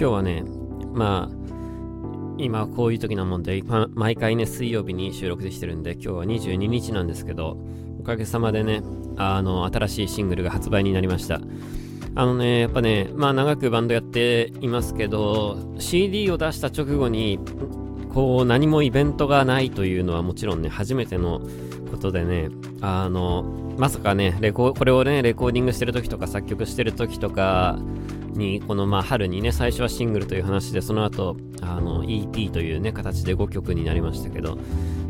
今日はね、まあ、今こういう時なもんで、毎回ね、水曜日に収録できてるんで、今日は22日なんですけど、おかげさまでね、あの、新しいシングルが発売になりました。あのね、やっぱね、まあ長くバンドやっていますけど、CD を出した直後に、こう何もイベントがないというのはもちろんね、初めてのことでね、あの、まさかね、レコこれをね、レコーディングしてる時とか作曲してる時とかに、このまあ春にね、最初はシングルという話で、その後、あの、EP というね、形で5曲になりましたけど、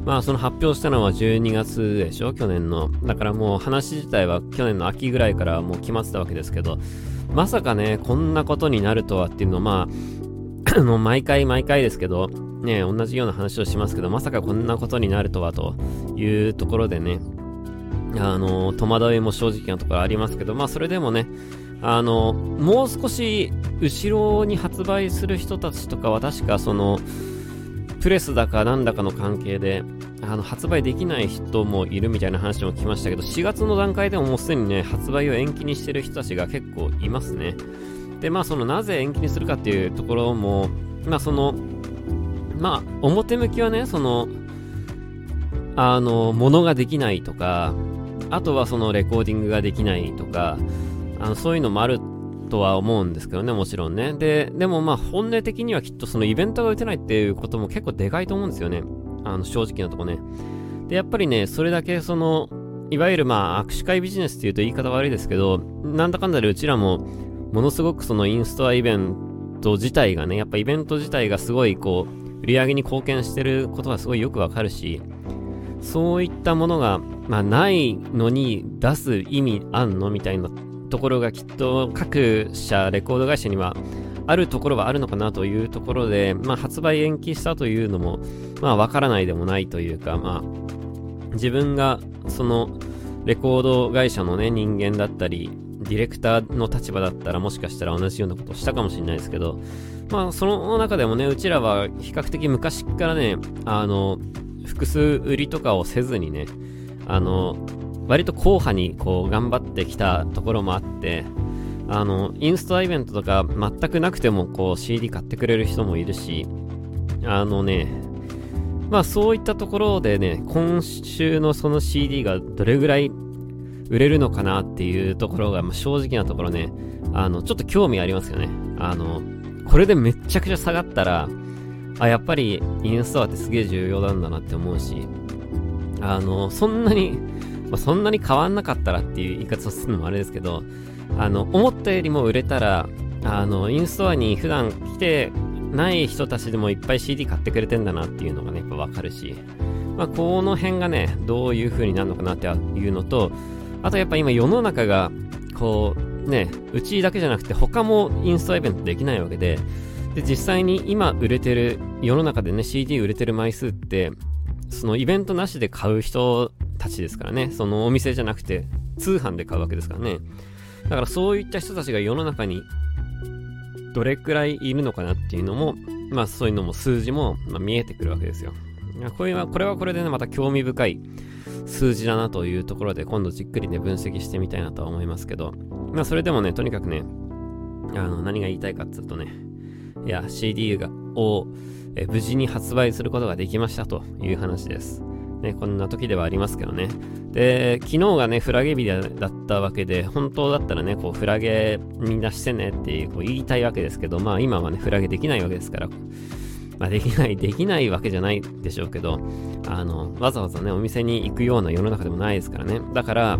まあその発表したのは12月でしょ去年の。だからもう話自体は去年の秋ぐらいからもう決まってたわけですけど、まさかね、こんなことになるとはっていうのをまあ、もう毎回毎回ですけど、ね、同じような話をしますけど、まさかこんなことになるとはというところでね、あの、戸惑いも正直なところありますけど、まあそれでもね、あの、もう少し後ろに発売する人たちとかは確かその、プレスだかなんだかの関係で、あの、発売できない人もいるみたいな話も聞きましたけど、4月の段階でももうすでにね、発売を延期にしてる人たちが結構いますね。で、まあそのなぜ延期にするかっていうところも、まあその、まあ、表向きはね、その、あの、ものができないとか、あとはそのレコーディングができないとか、あの、そういうのもあるとは思うんですけどね、もちろんね。で、でもまあ本音的にはきっとそのイベントが打てないっていうことも結構でかいと思うんですよね。あの、正直なとこね。で、やっぱりね、それだけその、いわゆるまあ握手会ビジネスっていうと言い方悪いですけど、なんだかんだでうちらも、ものすごくそのインストアイベント自体がね、やっぱイベント自体がすごいこう、売り上げに貢献してることがすごいよくわかるし、そういったものが、まあ、ないのに出す意味あんのみたいなところがきっと各社、レコード会社にはあるところはあるのかなというところで、まあ、発売延期したというのも、まあ、わからないでもないというか、まあ、自分がそのレコード会社のね、人間だったり、ディレクターの立場だったらもしかしたら同じようなことをしたかもしれないですけど、まあ、その中でもね、うちらは比較的昔からね、あの、複数売りとかをせずにね、あの、割と硬派にこう頑張ってきたところもあって、あの、インストアイベントとか全くなくてもこう CD 買ってくれる人もいるし、あのね、まあそういったところでね、今週のその CD がどれぐらい売れるのかなっていうところが、まあ、正直なところね、あの、ちょっと興味ありますよね。あの、これでめっちゃくちゃ下がったら、あ、やっぱりインストアってすげえ重要なんだなって思うし、あの、そんなに、まあ、そんなに変わんなかったらっていう言い方をするのもあれですけど、あの、思ったよりも売れたら、あの、インストアに普段来てない人たちでもいっぱい CD 買ってくれてんだなっていうのがね、やっぱわかるし、まあ、この辺がね、どういう風になるのかなっていうのと、あとやっぱ今世の中が、こう、ね、うちだけじゃなくて他もインストアイベントできないわけで、で、実際に今売れてる、世の中でね、CD 売れてる枚数って、そのイベントなしで買う人たちですからね、そのお店じゃなくて、通販で買うわけですからね。だからそういった人たちが世の中にどれくらいいるのかなっていうのも、まあそういうのも数字も、ま、見えてくるわけですよ。これは、これはこれでね、また興味深い数字だなというところで、今度じっくりね、分析してみたいなとは思いますけど、まあそれでもね、とにかくね、あの、何が言いたいかっていうとね、いや、CD がをえ無事に発売することができましたという話です。ね、こんな時ではありますけどね。で、昨日がね、フラゲ日だったわけで、本当だったらね、こう、フラゲみんなしてねってこう言いたいわけですけど、まあ今はね、フラゲできないわけですから、まあできない、できないわけじゃないでしょうけど、あの、わざわざね、お店に行くような世の中でもないですからね。だから、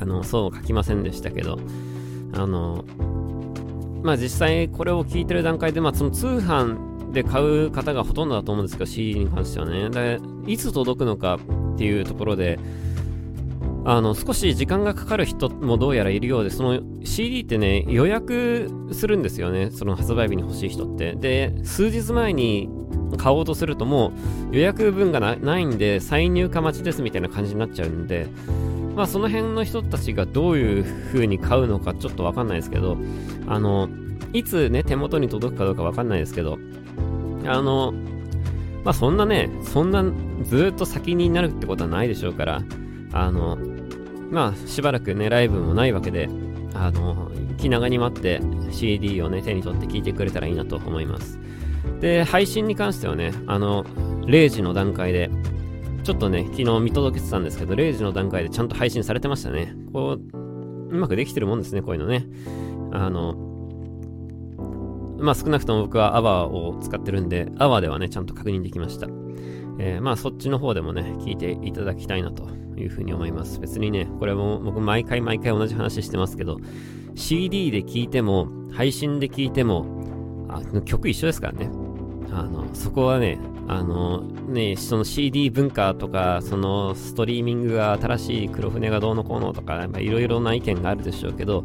あの、そう書きませんでしたけど、あの、まあ実際これを聞いてる段階で、まあその通販で買う方がほとんどだと思うんですけど、CD に関してはね。で、いつ届くのかっていうところで、あの、少し時間がかかる人もどうやらいるようで、その CD ってね、予約するんですよね。その発売日に欲しい人って。で、数日前に買おうとするともう予約分がないんで、再入荷待ちですみたいな感じになっちゃうんで、まあその辺の人たちがどういう風に買うのかちょっとわかんないですけど、あの、いつね、手元に届くかどうかわかんないですけど、あの、まあそんなね、そんなずっと先になるってことはないでしょうから、あの、まあしばらくね、ライブもないわけで、あの、気長に待って CD をね、手に取って聴いてくれたらいいなと思います。で、配信に関してはね、あの、0時の段階で、ちょっとね、昨日見届けてたんですけど、0時の段階でちゃんと配信されてましたね。こう、うまくできてるもんですね、こういうのね。あの、まあ少なくとも僕は AWA を使ってるんで、AWA ではね、ちゃんと確認できました。えー、まあそっちの方でもね、聞いていただきたいなというふうに思います。別にね、これも僕毎回毎回同じ話してますけど、CD で聞いても、配信で聞いても、あ曲一緒ですからね。あの、そこはね、あの、ね、その CD 文化とか、そのストリーミングが新しい黒船がどうのこうのとか、いろいろな意見があるでしょうけど、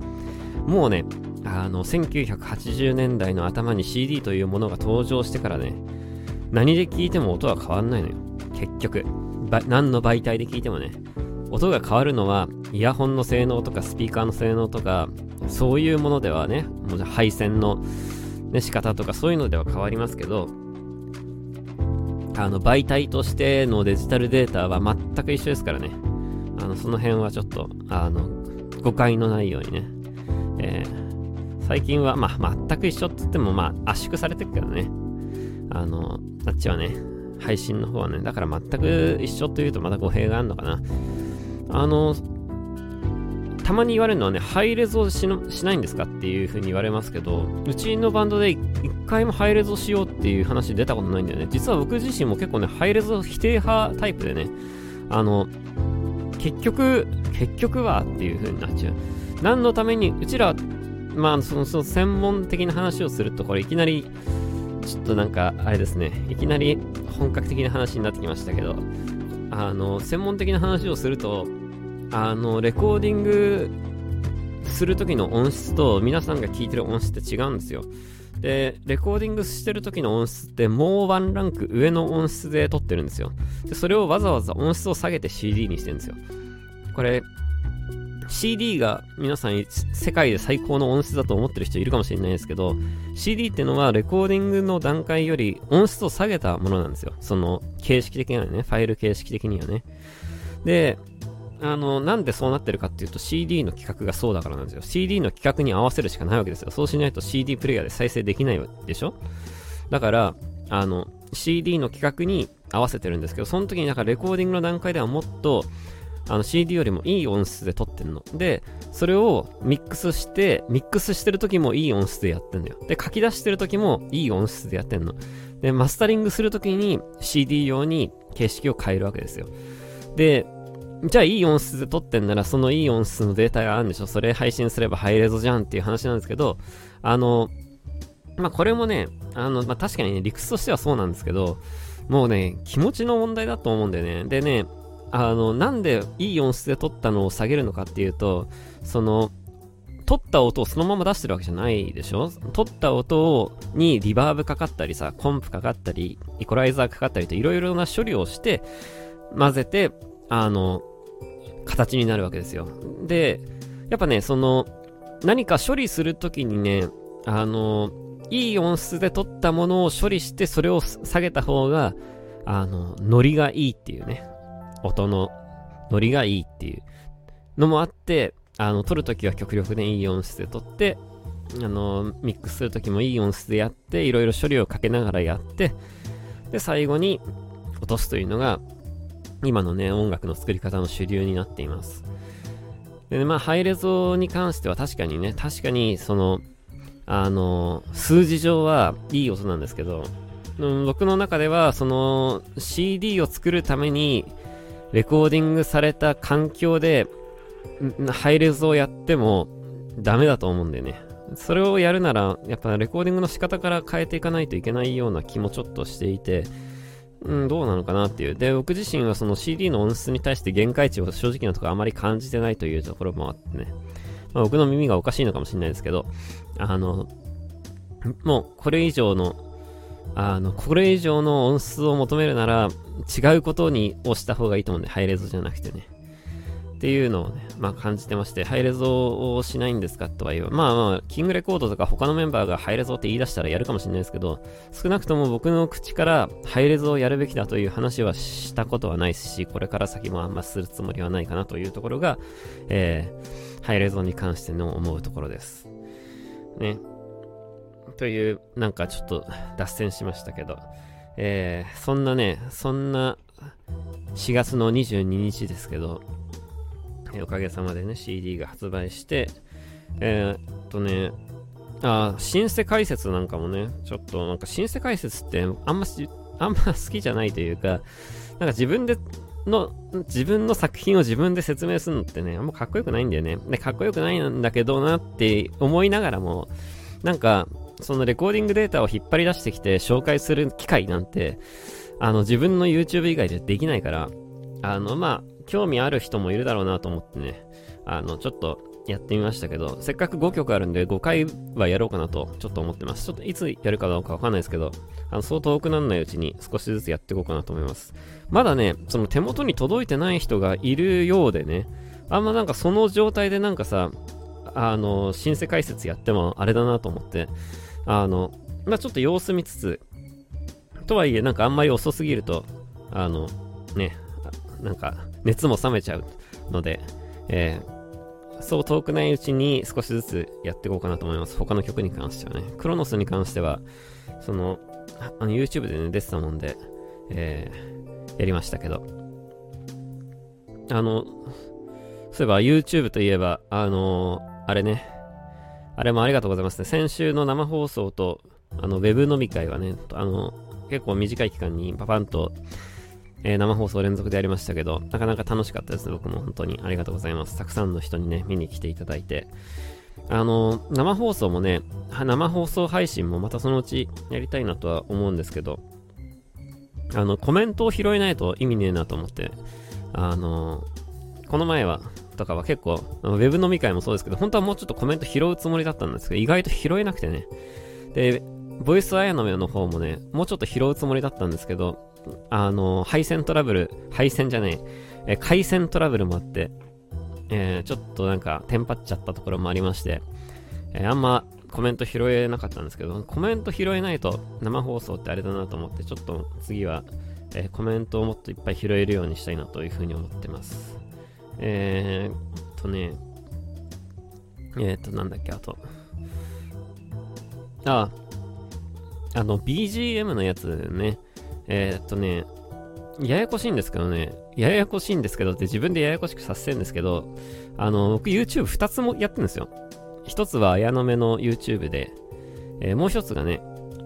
もうね、あの、1980年代の頭に CD というものが登場してからね、何で聞いても音は変わんないのよ。結局。何の媒体で聞いてもね。音が変わるのは、イヤホンの性能とかスピーカーの性能とか、そういうものではね、もう配線の、ね、仕方とかそういうのでは変わりますけど、あの、媒体としてのデジタルデータは全く一緒ですからね。あの、その辺はちょっと、あの、誤解のないようにね。えー、最近は、まあ、全く一緒って言っても、まあ、圧縮されてるけどね。あの、あっちはね、配信の方はね、だから全く一緒というとまた語弊があるのかな。あの、たまに言われるのはね、ハイレゾしのしないんですかっていう風に言われますけど、うちのバンドで一回もハイレゾしようっていう話出たことないんだよね。実は僕自身も結構ね、ハイレゾ否定派タイプでね、あの、結局、結局はっていう風になっちゃう。何のために、うちら、まあ、その、その専門的な話をすると、これいきなり、ちょっとなんか、あれですね、いきなり本格的な話になってきましたけど、あの、専門的な話をすると、あの、レコーディングする時の音質と皆さんが聞いてる音質って違うんですよ。で、レコーディングしてる時の音質ってもうワンランク上の音質で撮ってるんですよ。で、それをわざわざ音質を下げて CD にしてるんですよ。これ、CD が皆さん世界で最高の音質だと思ってる人いるかもしれないですけど CD ってのはレコーディングの段階より音質を下げたものなんですよその形式的にはねファイル形式的にはねであの、なんでそうなってるかっていうと CD の規格がそうだからなんですよ。CD の規格に合わせるしかないわけですよ。そうしないと CD プレイヤーで再生できないでしょ？だから、あの、CD の規格に合わせてるんですけど、その時になんかレコーディングの段階ではもっとあの CD よりもいい音質で撮ってんの。で、それをミックスして、ミックスしてる時もいい音質でやってんだよ。で、書き出してる時もいい音質でやってんの。で、マスタリングする時に CD 用に形式を変えるわけですよ。で、じゃあいい音質で撮ってんならそのいい音質のデータがあるんでしょそれ配信すればハイレゾじゃんっていう話なんですけど、あの、まあ、これもね、あの、まあ、確かにね、理屈としてはそうなんですけど、もうね、気持ちの問題だと思うんだよね。でね、あの、なんでいい音質で撮ったのを下げるのかっていうと、その、撮った音をそのまま出してるわけじゃないでしょ？撮った音にリバーブかかったりさ、コンプかかったり、イコライザーかかったりといろいろな処理をして、混ぜて、あの、形になるわけですよ。で、やっぱね、その、何か処理するときにね、あの、いい音質で撮ったものを処理してそれを下げた方が、あの、ノリがいいっていうね。音のノリがいいっていうのもあって、あの、撮るときは極力ね、いい音質で撮って、あの、ミックスするときもいい音質でやって、いろいろ処理をかけながらやって、で、最後に落とすというのが、今のね、音楽の作り方の主流になっています。で、まあ、ハイレゾに関しては確かにね、確かに、その、あの、数字上はいい音なんですけど、うん、僕の中では、その、CD を作るために、レコーディングされた環境で、ハイレゾをやってもダメだと思うんだよね。それをやるなら、やっぱレコーディングの仕方から変えていかないといけないような気もちょっとしていて、うん、どうなのかなっていう。で、僕自身はその CD の音質に対して限界値を正直なところあまり感じてないというところもあってね。まあ、僕の耳がおかしいのかもしれないですけど、あの、もうこれ以上の、あの、これ以上の音質を求めるなら、違うことに押した方がいいと思うんで、ハイレゾじゃなくてね。っていうのをね、まあ感じてまして、ハイレゾをしないんですかとは言う。まあまあ、キングレコードとか他のメンバーがハイレゾって言い出したらやるかもしれないですけど、少なくとも僕の口からハイレゾをやるべきだという話はしたことはないし、これから先もあんまするつもりはないかなというところが、えー、ハイレゾに関しての思うところです。ね。という、なんかちょっと脱線しましたけど、えー、そんなね、そんな4月の22日ですけど、おかげさまでね、CD が発売して、えー、っとね、あ、シンセ解説なんかもね、ちょっとなんかシンセ解説ってあんまし、あんま好きじゃないというか、なんか自分での、自分の作品を自分で説明するのってね、あんまかっこよくないんだよね。で、かっこよくないんだけどなって思いながらも、なんか、そのレコーディングデータを引っ張り出してきて紹介する機会なんて、あの、自分の YouTube 以外でできないから、あの、まあ、興味ある人もいるだろうなと思ってね、あの、ちょっとやってみましたけど、せっかく5曲あるんで5回はやろうかなとちょっと思ってます。ちょっといつやるかどうかわかんないですけど、あの、そう遠くならないうちに少しずつやっていこうかなと思います。まだね、その手元に届いてない人がいるようでね、あんまなんかその状態でなんかさ、あの、シンセ解説やってもあれだなと思って、あの、まあ、ちょっと様子見つつ、とはいえなんかあんまり遅すぎると、あの、ね、なんか熱も冷めちゃうので、えー、そう遠くないうちに少しずつやっていこうかなと思います。他の曲に関してはね。クロノスに関しては、その、あの YouTube でね、出てたもんで、えー、やりましたけど。あの、そういえば YouTube といえば、あのー、あれね、あれもありがとうございますね。先週の生放送と、あの、ウェブ飲み会はね、あの、結構短い期間にパパンとえー、生放送連続でやりましたけど、なかなか楽しかったですね。僕も本当にありがとうございます。たくさんの人にね、見に来ていただいて。あの、生放送もね、生放送配信もまたそのうちやりたいなとは思うんですけど、あの、コメントを拾えないと意味ねえなと思って、あの、この前は、とかは結構、ウェブ飲み会もそうですけど、本当はもうちょっとコメント拾うつもりだったんですけど、意外と拾えなくてね。で、ボイスアヤの目の方もね、もうちょっと拾うつもりだったんですけど、あの、配線トラブル、配線じゃねえ、え回線トラブルもあって、えー、ちょっとなんか、テンパっちゃったところもありまして、えー、あんまコメント拾えなかったんですけど、コメント拾えないと生放送ってあれだなと思って、ちょっと次は、えー、コメントをもっといっぱい拾えるようにしたいなというふうに思ってます。えー、とね、えー、と、なんだっけ、あと。あ、あの、BGM のやつね、えー、っとね、ややこしいんですけどね、ややこしいんですけどって自分でややこしくさせるんですけど、あの、僕 YouTube2 つもやってるんですよ。一つは綾野目の YouTube で、えー、もう一つがね、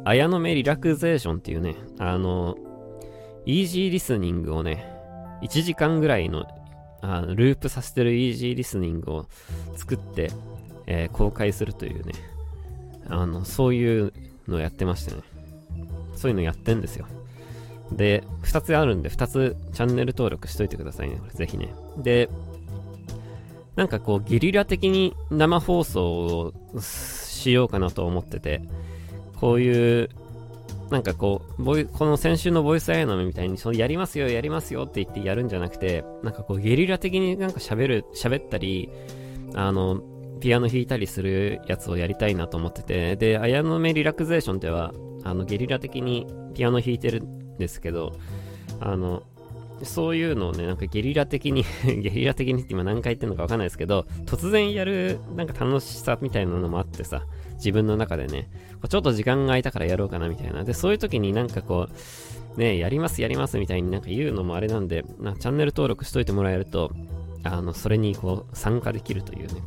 綾野目リラクゼーションっていうね、あの、イージーリスニングをね、1時間ぐらいのあのループさせてるイージーリスニングを作って、えー、公開するというね、あの、そういうのをやってましてね、そういうのやってんですよ。で、2つあるんで、2つチャンネル登録しといてくださいね。これぜひね。で、なんかこう、ゲリラ的に生放送をしようかなと思ってて、こういう、なんかこう、ボイこの先週のボイスアイナムみたいに、そのやりますよ、やりますよって言ってやるんじゃなくて、なんかこう、ゲリラ的になんか喋る、喋ったり、あの、ピアノ弾いたりするやつをやりたいなと思ってて、で、綾野目リラクゼーションでは、あの、ゲリラ的にピアノ弾いてるんですけど、あの、そういうのをね、なんかゲリラ的に ゲリラ的にって今何回言ってんのかわかんないですけど、突然やるなんか楽しさみたいなのもあってさ、自分の中でね、ちょっと時間が空いたからやろうかなみたいな。で、そういう時になんかこう、ね、やりますやりますみたいになんか言うのもあれなんで、なチャンネル登録しといてもらえると、あの、それにこう、参加できるというね、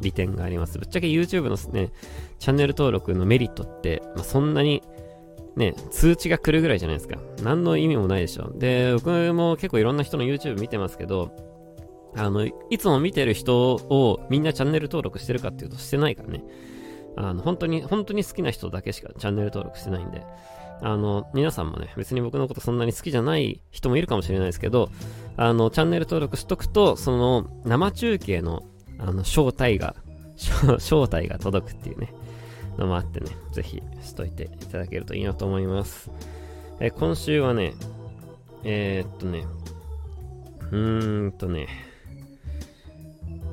利点があります。ぶっちゃけ YouTube のね、チャンネル登録のメリットって、まあ、そんなにね、通知が来るぐらいじゃないですか。何の意味もないでしょ。で、僕も結構いろんな人の YouTube 見てますけど、あの、いつも見てる人をみんなチャンネル登録してるかっていうとしてないからね。あの、本当に、本当に好きな人だけしかチャンネル登録してないんで、あの、皆さんもね、別に僕のことそんなに好きじゃない人もいるかもしれないですけど、あの、チャンネル登録しとくと、その、生中継の、あの、招待が、招待が届くっていうね。のもあってね、ぜひしといていただけるといいなと思います。え今週はね、えー、っとね、うーんとね、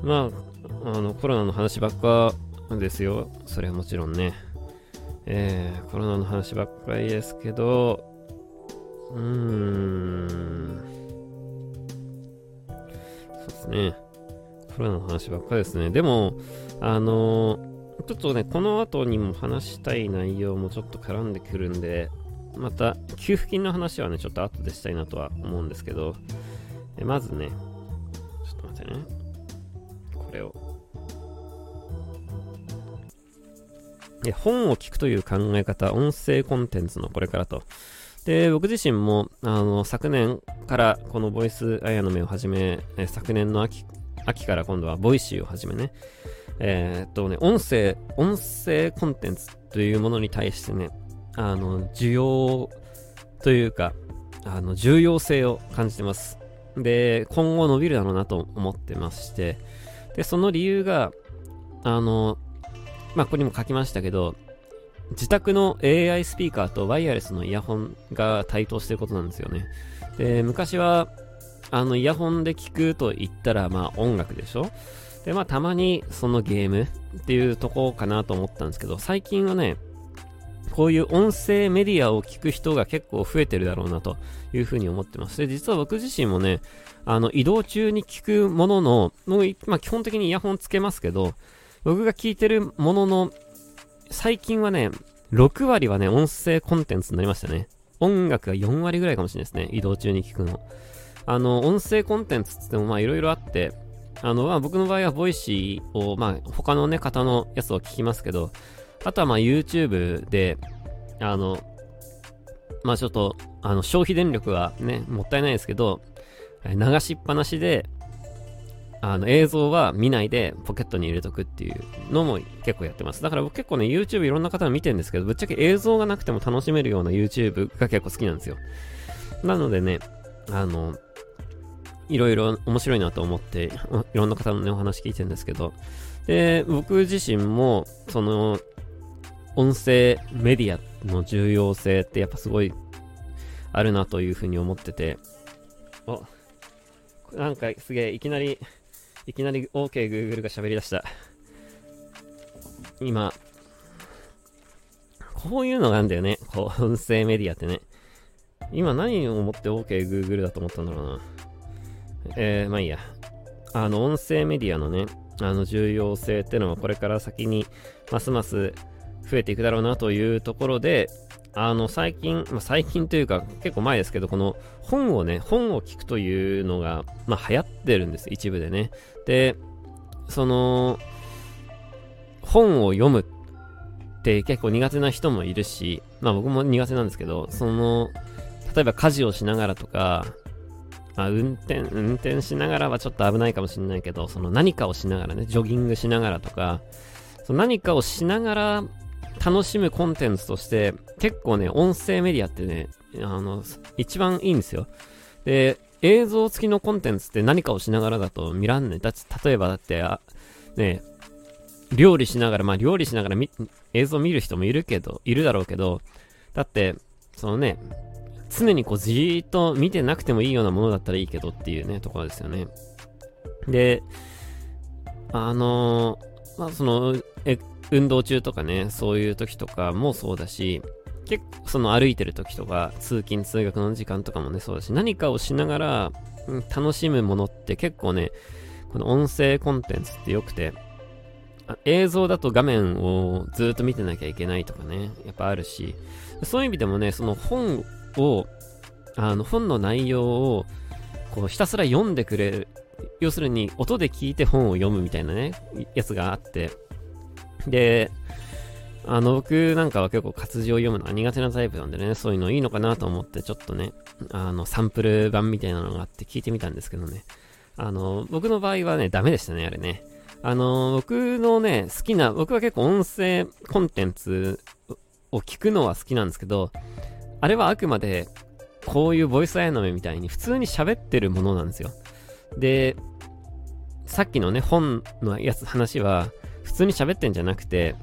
まあ、あの、コロナの話ばっかですよ。それはもちろんね。えー、コロナの話ばっかりですけど、うーん。そうですね。コロナの話ばっかりですね。でも、あのー、ちょっとね、この後にも話したい内容もちょっと絡んでくるんで、また、給付金の話はね、ちょっと後でしたいなとは思うんですけど、えまずね、ちょっと待ってね。これを。本を聞くという考え方、音声コンテンツのこれからと。で、僕自身も、あの、昨年からこのボイスアヤノ.メをはじめ、え昨年の秋、秋から今度は Voicy をはじめね、えー、っとね、音声、音声コンテンツというものに対してね、あの、需要というか、あの、重要性を感じてます。で、今後伸びるだろうなと思ってまして、で、その理由が、あの、まあ、ここにも書きましたけど、自宅の AI スピーカーとワイヤレスのイヤホンが対等してることなんですよね。で、昔は、あの、イヤホンで聞くと言ったら、まあ、音楽でしょ？で、まあ、たまにそのゲームっていうとこかなと思ったんですけど、最近はね、こういう音声メディアを聞く人が結構増えてるだろうなというふうに思ってます。で、実は僕自身もね、あの、移動中に聞くものの、もう、まあ、基本的にイヤホンつけますけど、僕が聞いてるものの、最近はね、6割はね、音声コンテンツになりましたね。音楽が4割ぐらいかもしれないですね。移動中に聞くの。あの、音声コンテンツってってもまあいろいろあって、あの、まあ僕の場合は Voicy を、まあ他のね、方のやつを聞きますけど、あとはまあ YouTube で、あの、まあちょっと、あの、消費電力はね、もったいないですけど、流しっぱなしで、あの、映像は見ないでポケットに入れとくっていうのも結構やってます。だから僕結構ね、YouTube いろんな方が見てるんですけど、ぶっちゃけ映像がなくても楽しめるような YouTube が結構好きなんですよ。なのでね、あの、いろいろ面白いなと思って、いろんな方のね、お話聞いてるんですけど、で、僕自身も、その、音声メディアの重要性ってやっぱすごいあるなというふうに思ってて、お、なんかすげえ、いきなり、いきなり OKGoogle、が喋り出した。今、こういうのがあるんだよね。こう、音声メディアってね。今何を思って OKGoogle、だと思ったんだろうな。えー、まあいいや。あの、音声メディアのね、あの重要性ってのはこれから先にますます増えていくだろうなというところで、あの、最近、まあ、最近というか結構前ですけど、この本をね、本を聞くというのが、まあ流行ってるんです、一部でね。で、その、本を読むって結構苦手な人もいるし、まあ僕も苦手なんですけど、その、例えば家事をしながらとか、まあ、運転、運転しながらはちょっと危ないかもしれないけど、その何かをしながらね、ジョギングしながらとか、その何かをしながら楽しむコンテンツとして、結構ね、音声メディアってね、あの、一番いいんですよ。で、映像付きのコンテンツって何かをしながらだと見らんねだって、例えばだって、あ、ね、料理しながら、まあ料理しながら映像見る人もいるけど、いるだろうけど、だって、そのね、常にこうじーっと見てなくてもいいようなものだったらいいけどっていうね、ところですよね。で、あのー、まあその、え、運動中とかね、そういう時とかもそうだし、結構その歩いてる時とか、通勤通学の時間とかもね、そうだし、何かをしながら、楽しむものって結構ね、この音声コンテンツって良くて、映像だと画面をずっと見てなきゃいけないとかね、やっぱあるし、そういう意味でもね、その本を、あの、本の内容を、こう、ひたすら読んでくれる。要するに、音で聞いて本を読むみたいなね、やつがあって、で、あの、僕なんかは結構活字を読むのは苦手なタイプなんでね、そういうのいいのかなと思って、ちょっとね、あの、サンプル版みたいなのがあって聞いてみたんですけどね。あの、僕の場合はね、ダメでしたね、あれね。あの、僕のね、好きな、僕は結構音声コンテンツを聞くのは好きなんですけど、あれはあくまで、こういうボイスアイノメみたいに普通に喋ってるものなんですよ。で、さっきのね、本のやつ、話は、普通に喋ってんじゃなくて、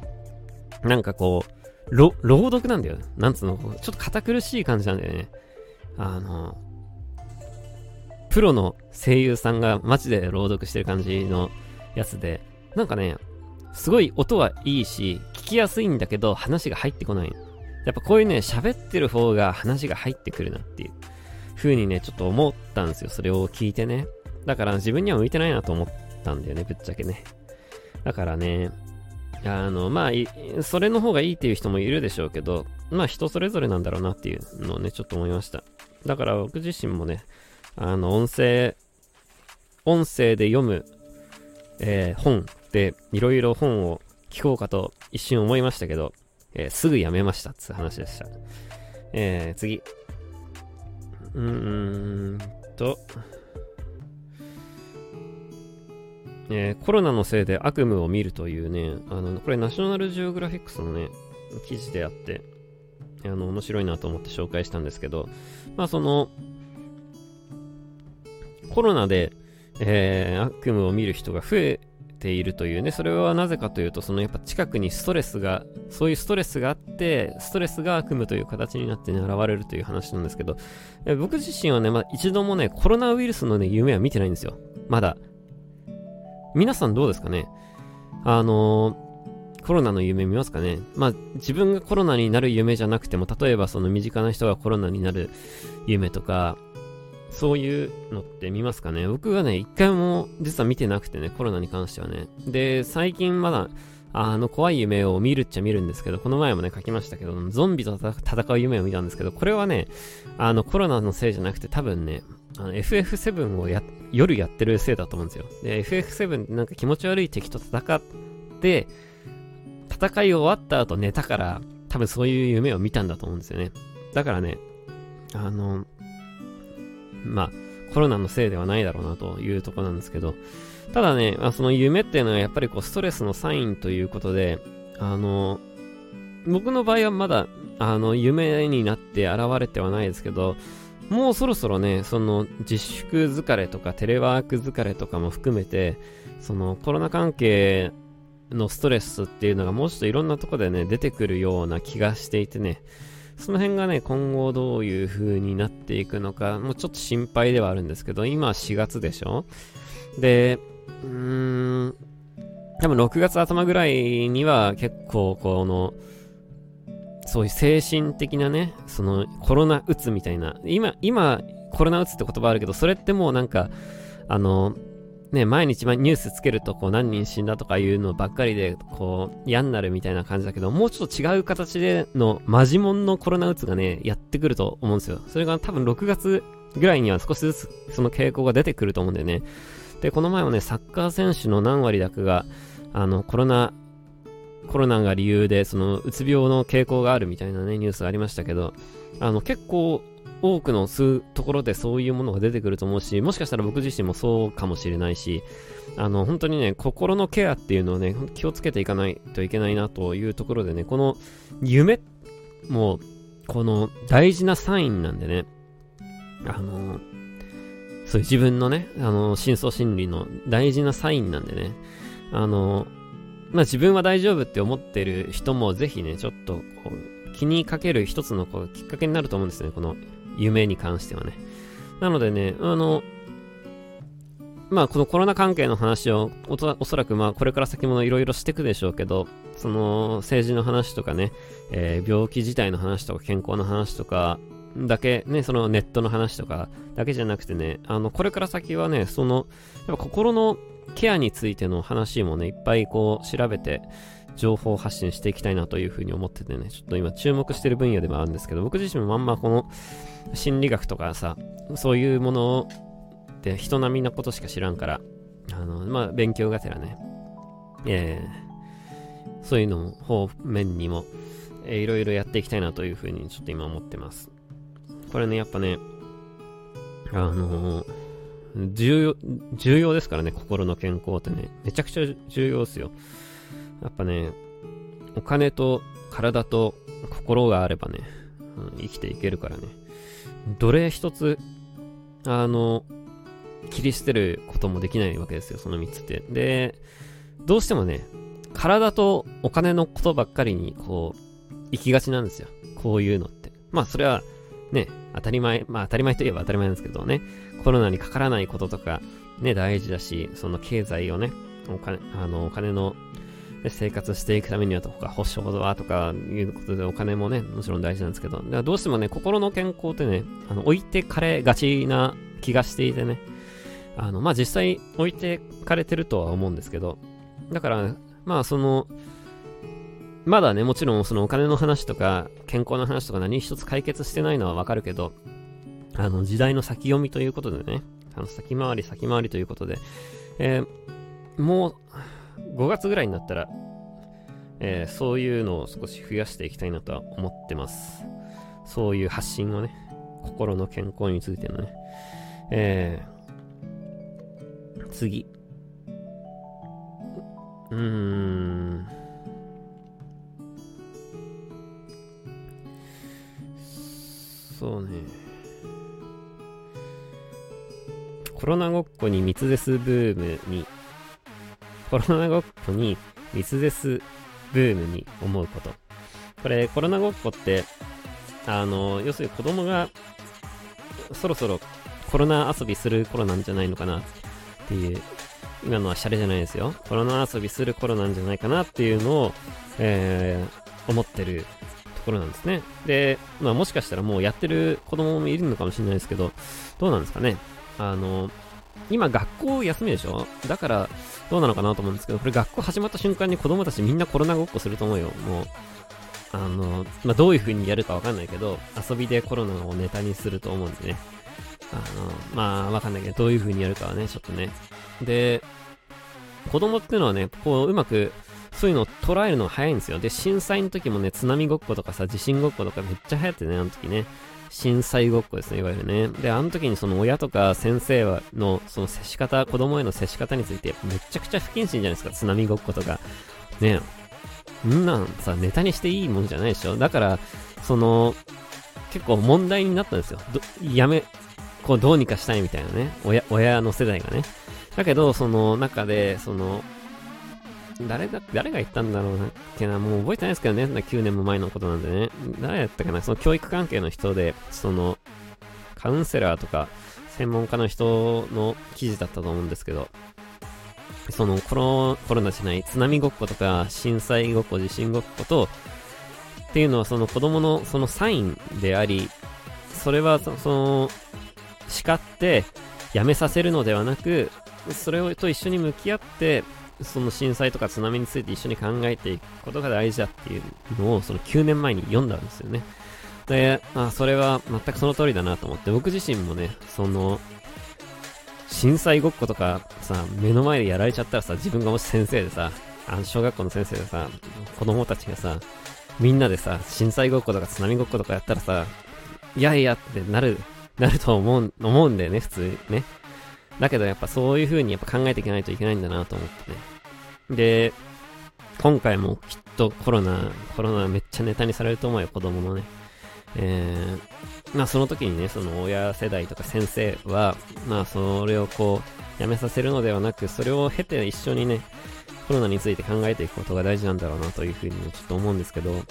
なんかこう、朗読なんだよ。なんつうの、ちょっと堅苦しい感じなんだよね。あの、プロの声優さんが街で朗読してる感じのやつで、なんかね、すごい音はいいし、聞きやすいんだけど、話が入ってこない。やっぱこういうね、喋ってる方が話が入ってくるなっていう風にね、ちょっと思ったんですよ。それを聞いてね。だから自分には向いてないなと思ったんだよね、ぶっちゃけね。だからね、あの、まあ、それの方がいいっていう人もいるでしょうけど、まあ人それぞれなんだろうなっていうのをね、ちょっと思いました。だから僕自身もね、あの、音声、音声で読む、えー、本で、いろいろ本を聞こうかと一瞬思いましたけど、えー、すぐやめましたっつう話でした。えー、次。うーんと、えー、コロナのせいで悪夢を見るというね、あの、これナショナルジオグラフィックスのね、記事であって、あの、面白いなと思って紹介したんですけど、まあその、コロナで、えー、悪夢を見る人が増えているというね、それはなぜかというと、そのやっぱ近くにストレスが、そういうストレスがあって、ストレスが悪夢という形になってね、現れるという話なんですけど、え僕自身はね、まあ、一度もね、コロナウイルスのね、夢は見てないんですよ。まだ。皆さんどうですかね？あの、コロナの夢見ますかね？まあ、自分がコロナになる夢じゃなくても、例えばその身近な人がコロナになる夢とか、そういうのって見ますかね？僕はね、一回も実は見てなくてね、コロナに関してはね。で、最近まだ、あの、怖い夢を見るっちゃ見るんですけど、この前もね、書きましたけど、ゾンビと戦う夢を見たんですけど、これはね、あの、コロナのせいじゃなくて、多分ね、あの FF7 をや、夜やってるせいだと思うんですよ。で、FF7 ってなんか気持ち悪い敵と戦って、戦い終わった後寝たから、多分そういう夢を見たんだと思うんですよね。だからね、あの、まあ、コロナのせいではないだろうなというとこなんですけど、ただね、まあ、その夢っていうのはやっぱりこうストレスのサインということで、あの、僕の場合はまだ、あの、夢になって現れてはないですけど、もうそろそろね、その自粛疲れとかテレワーク疲れとかも含めて、そのコロナ関係のストレスっていうのがもうちょっといろんなとこでね、出てくるような気がしていてね、その辺がね、今後どういう風になっていくのか、もうちょっと心配ではあるんですけど、今4月でしょ？で、うーん、多分6月頭ぐらいには結構この、そういう精神的なね、そのコロナうつみたいな、今、今、コロナうつって言葉あるけど、それってもうなんか、あの、ね、毎日ニュースつけるとこう何人死んだとかいうのばっかりでこう嫌になるみたいな感じだけど、もうちょっと違う形でのマジモンのコロナうつがね、やってくると思うんですよ。それが多分6月ぐらいには少しずつその傾向が出てくると思うんだよね。で、この前もね、サッカー選手の何割だかが、あの、コロナコロナが理由で、その、うつ病の傾向があるみたいなね、ニュースがありましたけど、あの、結構、多くのところでそういうものが出てくると思うし、もしかしたら僕自身もそうかもしれないし、あの、本当にね、心のケアっていうのをね、気をつけていかないといけないなというところでね、この夢も、この大事なサインなんでね、あの、そういう自分のね、あの、深層心理の大事なサインなんでね、あの、まあ自分は大丈夫って思ってる人もぜひね、ちょっとこう気にかける一つのこうきっかけになると思うんですね、この夢に関してはね。なのでね、あの、まあこのコロナ関係の話をおそらくまあこれから先もいろいろしていくでしょうけど、その政治の話とかね、えー、病気自体の話とか健康の話とかだけね、そのネットの話とかだけじゃなくてね、あの、これから先はね、その、やっぱ心のケアについての話もね、いっぱいこう調べて、情報発信していきたいなというふうに思っててね、ちょっと今注目してる分野でもあるんですけど、僕自身もまんまこの心理学とかさ、そういうものって人並みなことしか知らんから、あの、まあ、勉強がてらね、えー、そういうのも方面にも、えー、いろいろやっていきたいなというふうにちょっと今思ってます。これね、やっぱね、あのー重要、重要ですからね、心の健康ってね。めちゃくちゃ重要ですよ。やっぱね、お金と体と心があればね、うん、生きていけるからね。どれ一つ、あの、切り捨てることもできないわけですよ、その3つって。で、どうしてもね、体とお金のことばっかりに、こう、行きがちなんですよ。こういうのって。まあ、それは、ね、当たり前、まあ当たり前といえば当たり前なんですけどね、コロナにかからないこととか、ね、大事だし、その経済をね、お金、あの、お金の生活していくためにはとか、保証はとかいうことでお金もね、もちろん大事なんですけど、だからどうしてもね、心の健康ってね、あの、置いてかれがちな気がしていてね、あの、まあ、実際置いてかれてるとは思うんですけど、だから、まあ、その、まだね、もちろんそのお金の話とか、健康の話とか何一つ解決してないのはわかるけど、あの、時代の先読みということでね、あの、先回り先回りということで、えー、もう、5月ぐらいになったら、えー、そういうのを少し増やしていきたいなとは思ってます。そういう発信をね、心の健康についてのね。えー、次。うーん。そうね。コロナごっこに密ですブームにコロナごっこに密ですブームに思うこと。これ、コロナごっこって、あの、要するに子供がそろそろコロナ遊びする頃なんじゃないのかなっていう、今のはシャレじゃないですよ。コロナ遊びする頃なんじゃないかなっていうのを、えー、思ってるころなんですね。で、まあもしかしたらもうやってる子供もいるのかもしれないですけど、どうなんですかね。あの、今学校休みでしょ？だから、どうなのかなと思うんですけど、これ学校始まった瞬間に子供たちみんなコロナごっこすると思うよ。もう、あの、まあ、どういう風にやるかわかんないけど、遊びでコロナをネタにすると思うんでね。あの、まあ、わかんないけど、どういう風にやるかはね、ちょっとね。で、子供っていうのはね、こう、うまく、そういうのを捉えるのが早いんですよ。で、震災の時もね、津波ごっことかさ、地震ごっことかめっちゃ流行ってね、あの時ね。震災ごっこですね、いわゆるね。で、あの時にその親とか先生はのその接し方、子供への接し方についてめちゃくちゃ不謹慎じゃないですか、津波ごっことか。ねんなんさ、ネタにしていいもんじゃないでしょだから、その、結構問題になったんですよ。やめ、こうどうにかしたいみたいなね。親、親の世代がね。だけど、その中で、その、誰だ、誰が言ったんだろうなっけな、もう覚えてないですけどね、9年も前のことなんでね。誰やったかな、その教育関係の人で、その、カウンセラーとか、専門家の人の記事だったと思うんですけど、そのコロコロナじゃない、津波ごっことか、震災ごっこ、地震ごっこと、っていうのはその子供のそのサインであり、それはその、叱ってやめさせるのではなく、それと一緒に向き合って、その震災とか津波について一緒に考えていくことが大事だっていうのを、その9年前に読んだんですよね。で、まあ、それは全くその通りだなと思って、僕自身もね、その、震災ごっことかさ、目の前でやられちゃったらさ、自分がもし先生でさ、あの小学校の先生でさ、子供たちがさ、みんなでさ、震災ごっことか津波ごっことかやったらさ、いやいやってなる、なると思う、思うんだよね、普通ね。だけどやっぱそういう風にやっぱ考えていかないといけないんだなと思ってね。で、今回もきっとコロナ、コロナめっちゃネタにされると思うよ、子供のね。えー、まあその時にね、その親世代とか先生は、まあそれをこう、やめさせるのではなく、それを経て一緒にね、コロナについて考えていくことが大事なんだろうなというふうにちょっと思うんですけど、や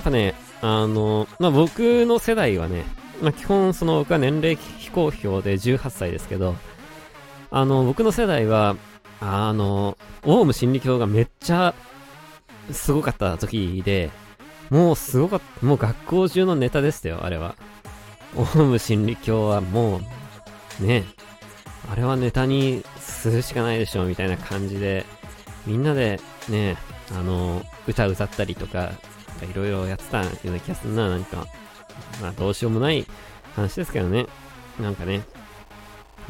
っぱね、あの、まあ僕の世代はね、まあ基本その僕は年齢非公表で18歳ですけど、あの、僕の世代は、あの、オウム真理教がめっちゃすごかった時で、もうすごかった、もう学校中のネタでしたよ、あれは。オウム真理教はもう、ね、あれはネタにするしかないでしょ、みたいな感じで、みんなでね、あの、歌歌ったりとか、いろいろやってたような気がするな、なんか。まあ、どうしようもない話ですけどね。なんかね、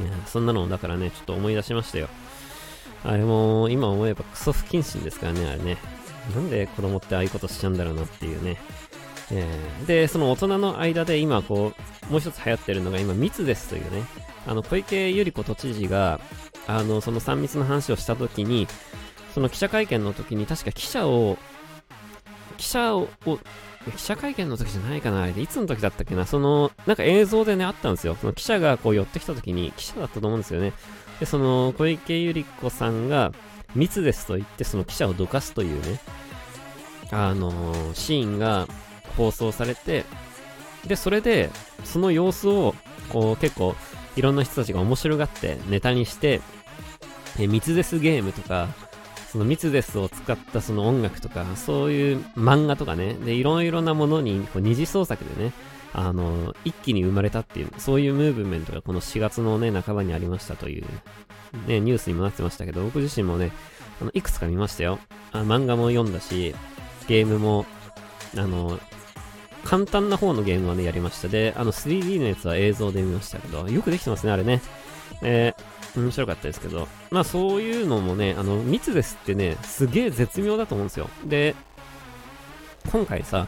いや、そんなのだからね、ちょっと思い出しましたよ。あれも、今思えばクソ不謹慎ですからね、あれね。なんで子供ってああいうことしちゃうんだろうなっていうね。えー、で、その大人の間で今こう、もう一つ流行ってるのが今、密ですというね。あの、小池百合子都知事が、あの、その3密の話をしたときに、その記者会見の時に確か記者を、記者を、記者会見の時じゃないかな、あれで、いつの時だったっけな、その、なんか映像でね、あったんですよ。その記者がこう寄ってきた時に、記者だったと思うんですよね。で、その、小池百合子さんが、密ですと言って、その記者をどかすというね、あのー、シーンが放送されて、で、それで、その様子を、こう、結構、いろんな人たちが面白がってネタにして、え密ですゲームとか、その密ですを使ったその音楽とか、そういう漫画とかね、で、いろいろなものにこう二次創作でね、あの、一気に生まれたっていう、そういうムーブメントがこの4月のね、半ばにありましたという、ね、ニュースにもなってましたけど、僕自身もね、あの、いくつか見ましたよ。あ漫画も読んだし、ゲームも、あの、簡単な方のゲームはね、やりました。で、あの、3D のやつは映像で見ましたけど、よくできてますね、あれね。えー、面白かったですけど、まあそういうのもね、あの、密ですってね、すげえ絶妙だと思うんですよ。で、今回さ、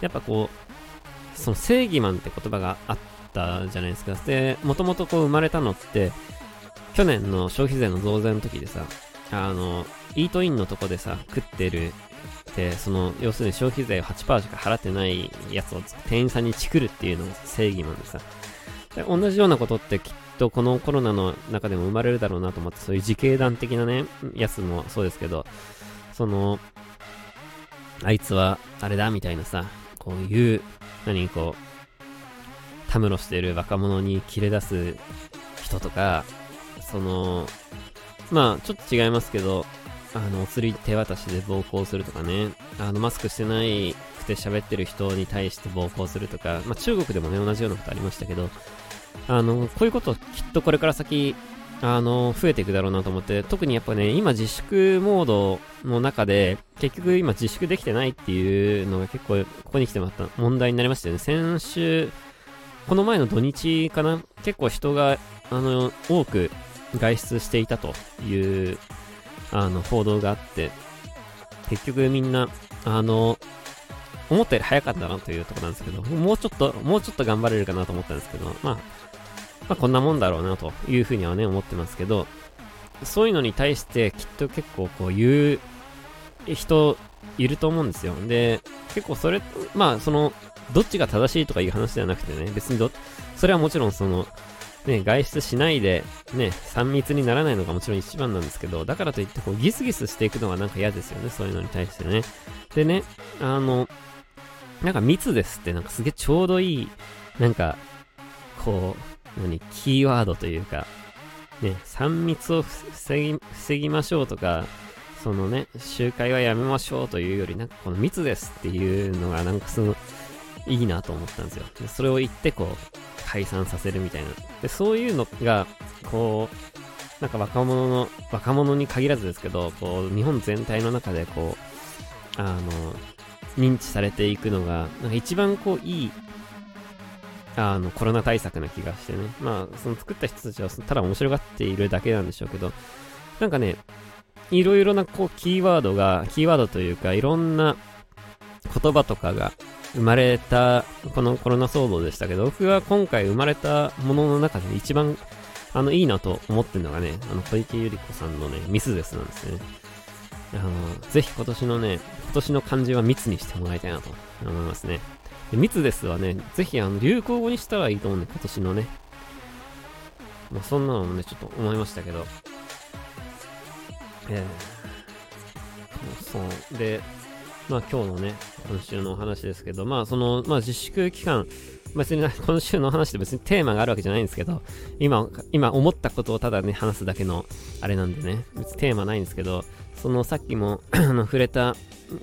やっぱこう、その正義マンって言葉があったじゃないですか。で、もともとこう生まれたのって、去年の消費税の増税の時でさ、あの、イートインのとこでさ、食ってる、で、その、要するに消費税を8%しか払ってないやつを店員さんにチクるっていうのが正義マンでさ、で同じようなことってきっとこのコロナの中でも生まれるだろうなと思って、そういう自警団的なね、やつもそうですけど、その、あいつはあれだみたいなさ、こういう、何こう、たむろしてる若者に切れ出す人とか、その、まあ、ちょっと違いますけど、あの、お釣り手渡しで暴行するとかね、あの、マスクしてないくて喋ってる人に対して暴行するとか、まあ、中国でもね、同じようなことありましたけど、あの、こういうこときっとこれから先、あの、増えていくだろうなと思って、特にやっぱね、今自粛モードの中で、結局今自粛できてないっていうのが結構、ここに来てもらった問題になりましたよね。先週、この前の土日かな結構人が、あの、多く外出していたという、あの、報道があって、結局みんな、あの、思ったより早かったなというところなんですけど、もうちょっと、もうちょっと頑張れるかなと思ったんですけど、まあ、まあこんなもんだろうなというふうにはね、思ってますけど、そういうのに対してきっと結構こう言う人いると思うんですよ。で、結構それ、まあその、どっちが正しいとかいう話ではなくてね、別にど、それはもちろんその、ね、外出しないで、ね、3密にならないのがもちろん一番なんですけど、だからといってこうギスギスしていくのはなんか嫌ですよね、そういうのに対してね。でね、あの、なんか密ですってなんかすげえちょうどいい、なんか、こう、何、キーワードというか、ね、3密を防ぎ、防ぎましょうとか、そのね、集会はやめましょうというより、なんかこの密ですっていうのがなんかその、いいなと思ったんですよ。でそれを言ってこう、解散させるみたいな。で、そういうのが、こう、なんか若者の、若者に限らずですけど、こう、日本全体の中でこう、あの、認知されていくのが、なんか一番こういい、あの、コロナ対策な気がしてね。まあ、その作った人たちはただ面白がっているだけなんでしょうけど、なんかね、いろいろなこうキーワードが、キーワードというか、いろんな言葉とかが生まれた、このコロナ騒動でしたけど、僕は今回生まれたものの中で一番、あの、いいなと思ってるのがね、あの、小池百合子さんのね、ミスですなんですね。あの、ぜひ今年のね、今年の漢字は密にしてもらいたいなと思いますね。で密ですはね、ぜひあの、流行語にしたらいいと思うんで、今年のね。まあ、そんなのもね、ちょっと思いましたけど。えー、そう。で、まあ今日のね、今週のお話ですけど、まあその、まあ自粛期間、別に今週の話で別にテーマがあるわけじゃないんですけど、今、今思ったことをただね、話すだけのあれなんでね、別にテーマないんですけど、そのさっきも 触れた、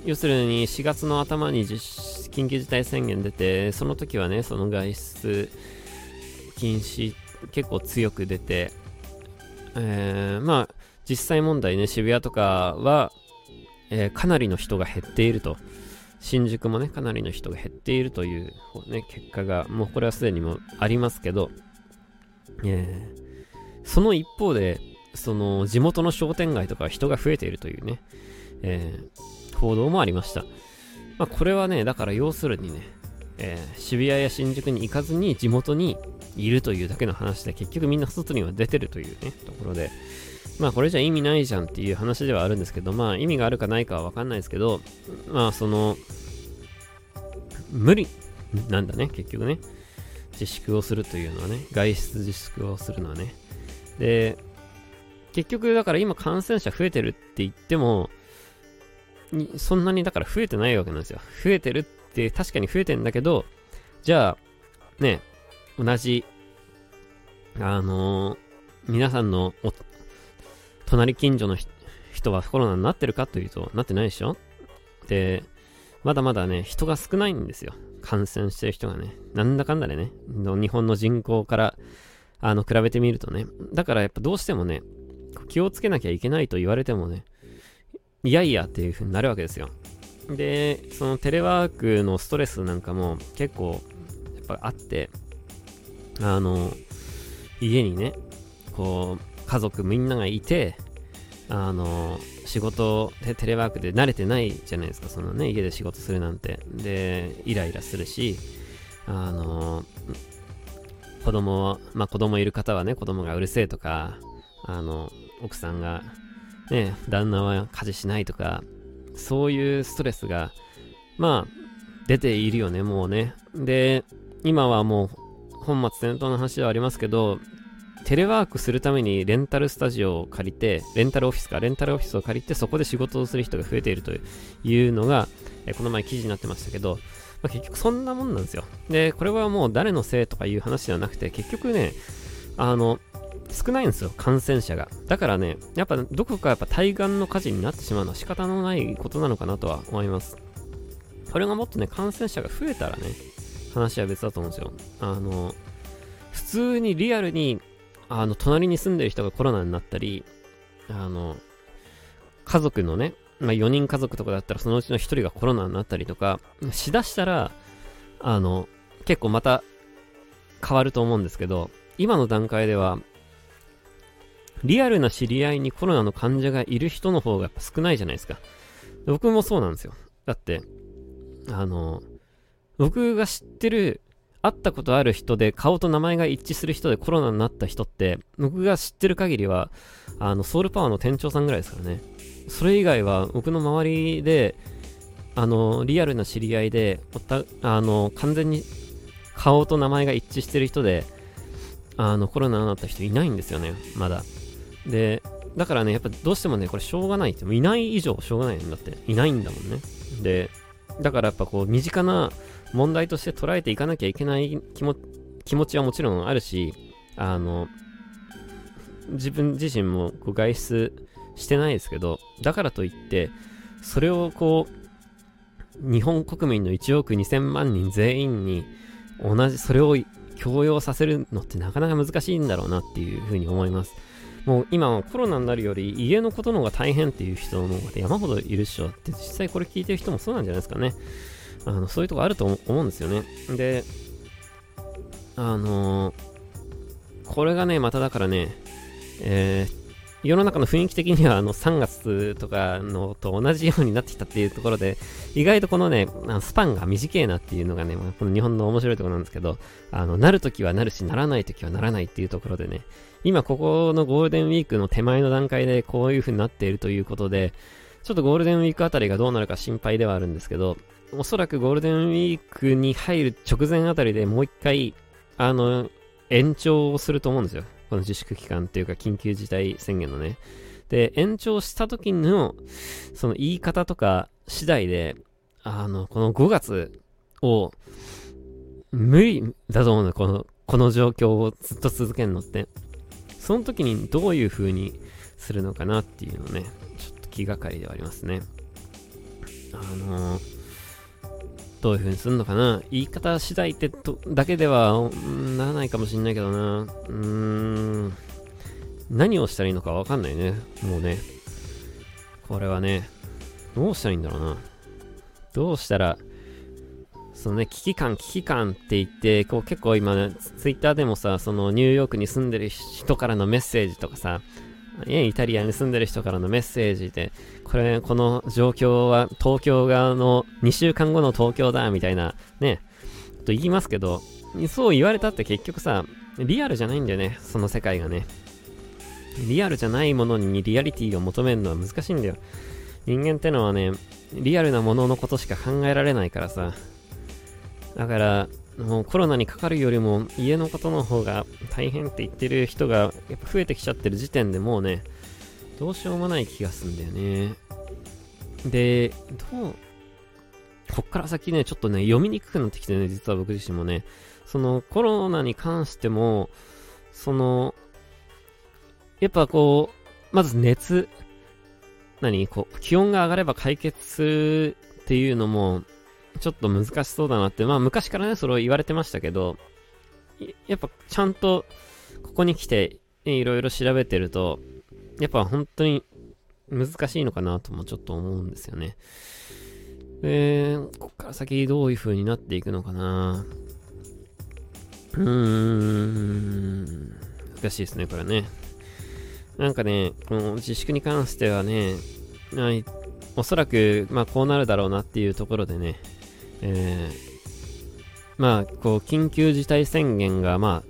要するに4月の頭に緊急事態宣言出て、その時はね、その外出禁止結構強く出て、えー、まあ実際問題ね、渋谷とかは、えー、かなりの人が減っていると。新宿もね、かなりの人が減っているという、ね、結果が、もうこれはすでにもありますけど、えー、その一方で、その地元の商店街とか人が増えているというね、えー、報道もありました。まあ、これはね、だから要するにね、えー、渋谷や新宿に行かずに地元にいるというだけの話で、結局みんな外には出てるというね、ところで、まあこれじゃ意味ないじゃんっていう話ではあるんですけど、まあ意味があるかないかはわかんないですけど、まあその、無理なんだね、結局ね。自粛をするというのはね、外出自粛をするのはね。で、結局だから今感染者増えてるって言っても、そんなにだから増えてないわけなんですよ。増えてるって確かに増えてんだけど、じゃあ、ね、同じ、あのー、皆さんの隣近所の人人はコロナになってるかというと、なってないでしょ？で、まだまだね、人が少ないんですよ。感染してる人がね。なんだかんだでね、日本の人口から、あの、比べてみるとね。だからやっぱどうしてもね、気をつけなきゃいけないと言われてもね、いやいやっていう風になるわけですよ。で、そのテレワークのストレスなんかも結構やっぱあって、あの、家にね、こう、家族みんながいて、あの、仕事でテレワークで慣れてないじゃないですか、そのね、家で仕事するなんて。で、イライラするし、あの、子供、まあ子供いる方はね、子供がうるせえとか、あの、奥さんが、ね、旦那は家事しないとか、そういうストレスが、まあ、出ているよね、もうね。で、今はもう、本末転倒の話ではありますけど、テレワークするためにレンタルスタジオを借りて、レンタルオフィスか、レンタルオフィスを借りて、そこで仕事をする人が増えているというのが、えこの前記事になってましたけど、まあ、結局そんなもんなんですよ。で、これはもう誰のせいとかいう話ではなくて、結局ね、あの、少ないんですよ、感染者が。だからね、やっぱどこかやっぱ対岸の火事になってしまうのは仕方のないことなのかなとは思います。これがもっとね、感染者が増えたらね、話は別だと思うんですよ。あの、普通にリアルに、あの、隣に住んでる人がコロナになったり、あの、家族のね、まあ、4人家族とかだったらそのうちの1人がコロナになったりとか、しだしたら、あの、結構また変わると思うんですけど、今の段階では、リアルな知り合いにコロナの患者がいる人の方がやっぱ少ないじゃないですか。僕もそうなんですよ。だって、あの、僕が知ってる、会ったことある人で顔と名前が一致する人でコロナになった人って、僕が知ってる限りは、あの、ソウルパワーの店長さんぐらいですからね。それ以外は僕の周りで、あの、リアルな知り合いで、あの、完全に顔と名前が一致してる人で、あの、コロナになった人いないんですよね、まだ。で、だからね、やっぱどうしてもね、これしょうがないって、いない以上しょうがないんだって、いないんだもんね。で、だからやっぱこう、身近な問題として捉えていかなきゃいけない気も気持ちはもちろんあるし、あの、自分自身もこう外出してないですけど、だからといって、それをこう、日本国民の1億2000万人全員に同じ、それを強要させるのってなかなか難しいんだろうなっていうふうに思います。もう今はコロナになるより家のことの方が大変っていう人の方が山ほどいるっしょって実際これ聞いてる人もそうなんじゃないですかね。あのそういうとこあると思うんですよね。で、あのー、これがね、まただからね、えー、世の中の雰囲気的にはあの3月とかのと同じようになってきたっていうところで、意外とこのね、スパンが短いなっていうのがね、この日本の面白いところなんですけど、あの、なるときはなるし、ならないときはならないっていうところでね、今ここのゴールデンウィークの手前の段階でこういう風になっているということで、ちょっとゴールデンウィークあたりがどうなるか心配ではあるんですけど、おそらくゴールデンウィークに入る直前あたりでもう一回、あの、延長をすると思うんですよ。この自粛期間っていうか緊急事態宣言のね。で、延長した時の、その言い方とか次第で、あの、この5月を、無理だと思うの、この、この状況をずっと続けるのって。その時にどういう風にするのかなっていうのね、ちょっと気がかりではありますね。あのーどういう風にすんのかな？言い方次第ってとだけではならないかもしんないけどな。うーん。何をしたらいいのかわかんないね。もうね。これはね。どうしたらいいんだろうな。どうしたら、そのね、危機感、危機感って言って、こう結構今ね、ツイッターでもさ、そのニューヨークに住んでる人からのメッセージとかさ、イタリアに住んでる人からのメッセージで、これ、この状況は東京側の2週間後の東京だ、みたいな、ね、と言いますけど、そう言われたって結局さ、リアルじゃないんだよね、その世界がね。リアルじゃないものにリアリティを求めるのは難しいんだよ。人間ってのはね、リアルなもののことしか考えられないからさ。だから、もうコロナにかかるよりも家のことの方が大変って言ってる人がやっぱ増えてきちゃってる時点でもうね、どうしようもない気がするんだよね。で、どう、こっから先ね、ちょっとね、読みにくくなってきてね、実は僕自身もね、そのコロナに関しても、その、やっぱこう、まず熱、何こう、気温が上がれば解決するっていうのも、ちょっと難しそうだなって、まあ昔からね、それを言われてましたけど、やっぱちゃんと、ここに来て、いろいろ調べてると、やっぱ本当に難しいのかなともちょっと思うんですよね。えー、こっから先どういう風になっていくのかなうーん、難しいですね、これね。なんかね、この自粛に関してはね、おそらく、まあこうなるだろうなっていうところでね、えー、まあ、こう、緊急事態宣言が、まあ、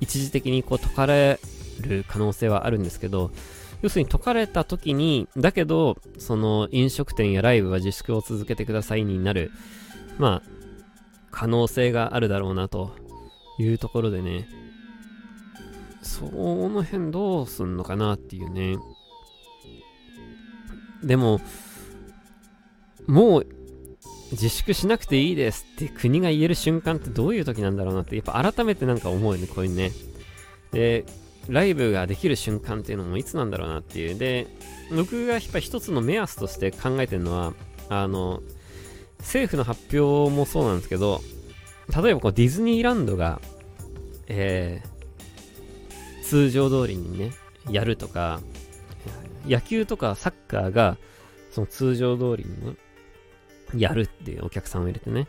一時的にこう解かれる可能性はあるんですけど、要するに解かれた時に、だけど、その飲食店やライブは自粛を続けてくださいになる、まあ、可能性があるだろうなというところでね、その辺どうすんのかなっていうね。でも、もう自粛しなくていいですって国が言える瞬間ってどういう時なんだろうなって、やっぱ改めてなんか思うよね、こういうね。で、ライブができる瞬間っていうのもいつなんだろうなっていう。で、僕がやっぱ一つの目安として考えてるのは、あの、政府の発表もそうなんですけど、例えばこうディズニーランドが、えー、通常通りにね、やるとか、野球とかサッカーが、その通常通りにね、やるっていうお客さんを入れてね。だか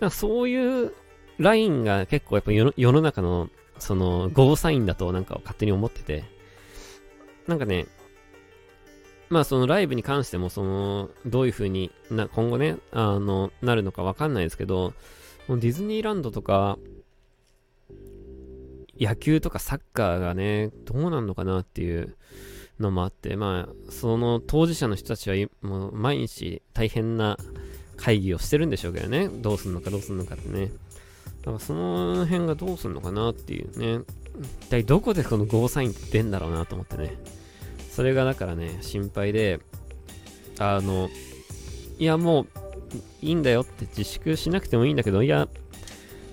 らそういうラインが結構やっぱ世の中のその、ゴーサインだとなんか勝手に思ってて、なんかね、まあそのライブに関してもその、どういう風にな、今後ね、あの、なるのかわかんないですけど、ディズニーランドとか、野球とかサッカーがね、どうなんのかなっていうのもあって、まあ、その当事者の人たちはもう毎日大変な会議をしてるんでしょうけどね、どうすんのかどうすんのかってね。だからその辺がどうすんのかなっていうね。一体どこでこのゴーサインって出んだろうなと思ってね。それがだからね、心配で、あの、いやもういいんだよって自粛しなくてもいいんだけど、いや、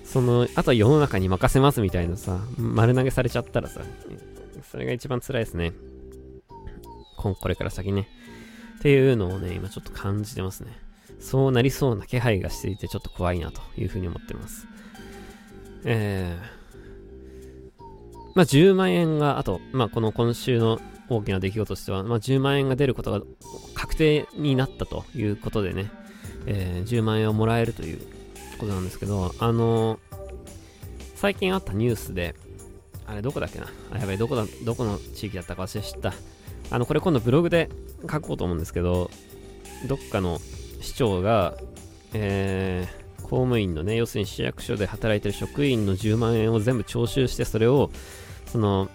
その、あとは世の中に任せますみたいなさ、丸投げされちゃったらさ、それが一番辛いですね。これから先ね。っていうのをね、今ちょっと感じてますね。そうなりそうな気配がしていてちょっと怖いなというふうに思ってます。えー、まあ、10万円が、あと、まあ、この今週の大きな出来事としては、まあ、10万円が出ることが確定になったということでね、えー、10万円をもらえるということなんですけど、あのー、最近あったニュースで、あれどこだっけな？あ、やばい、どこだ、どこの地域だったか忘れちゃった。あの、これ今度ブログで書こうと思うんですけど、どっかの市長が、えー、公務員のね、要するに市役所で働いてる職員の10万円を全部徴収して、それを、その、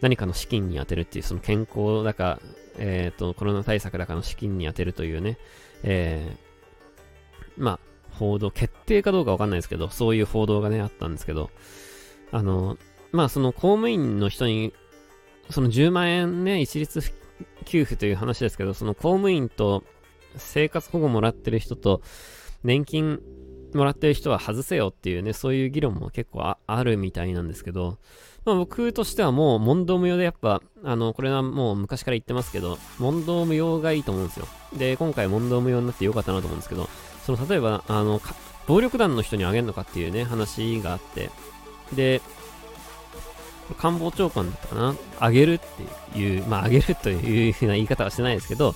何かの資金に充てるっていう、その健康だか、えっ、ー、と、コロナ対策だかの資金に充てるというね、えー、まあ、報道、決定かどうかわかんないですけど、そういう報道がね、あったんですけど、あの、まあ、その公務員の人に、その10万円ね、一律給付という話ですけど、その公務員と生活保護もらってる人と、年金もらってる人は外せよっていうね、そういう議論も結構あるみたいなんですけど、まあ、僕としてはもう問答無用でやっぱ、あの、これはもう昔から言ってますけど、問答無用がいいと思うんですよ。で、今回問答無用になってよかったなと思うんですけど、その、例えば、あの、暴力団の人にあげるのかっていうね、話があって、で、官房長官だったかなあげるっていう、まあ、あげるというふうな言い方はしてないですけど、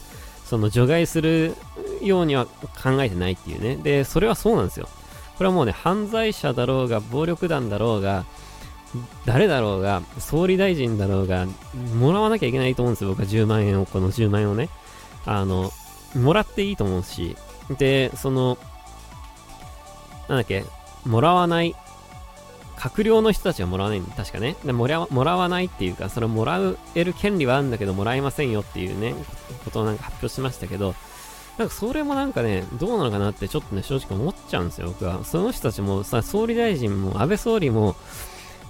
その除外するようには考えてないっていうね。で、それはそうなんですよ。これはもうね、犯罪者だろうが、暴力団だろうが、誰だろうが、総理大臣だろうが、もらわなきゃいけないと思うんですよ。僕は10万円を、この10万円をね。あの、もらっていいと思うし。で、その、なんだっけ、もらわない閣僚の人たちはもらわない。確かね。でもらもらわないっていうか、それもらえる権利はあるんだけど、もらえませんよっていうね、ことをなんか発表しましたけど、なんかそれもなんかね、どうなのかなってちょっとね、正直思っちゃうんですよ、僕は。その人たちもさ、総理大臣も安倍総理も、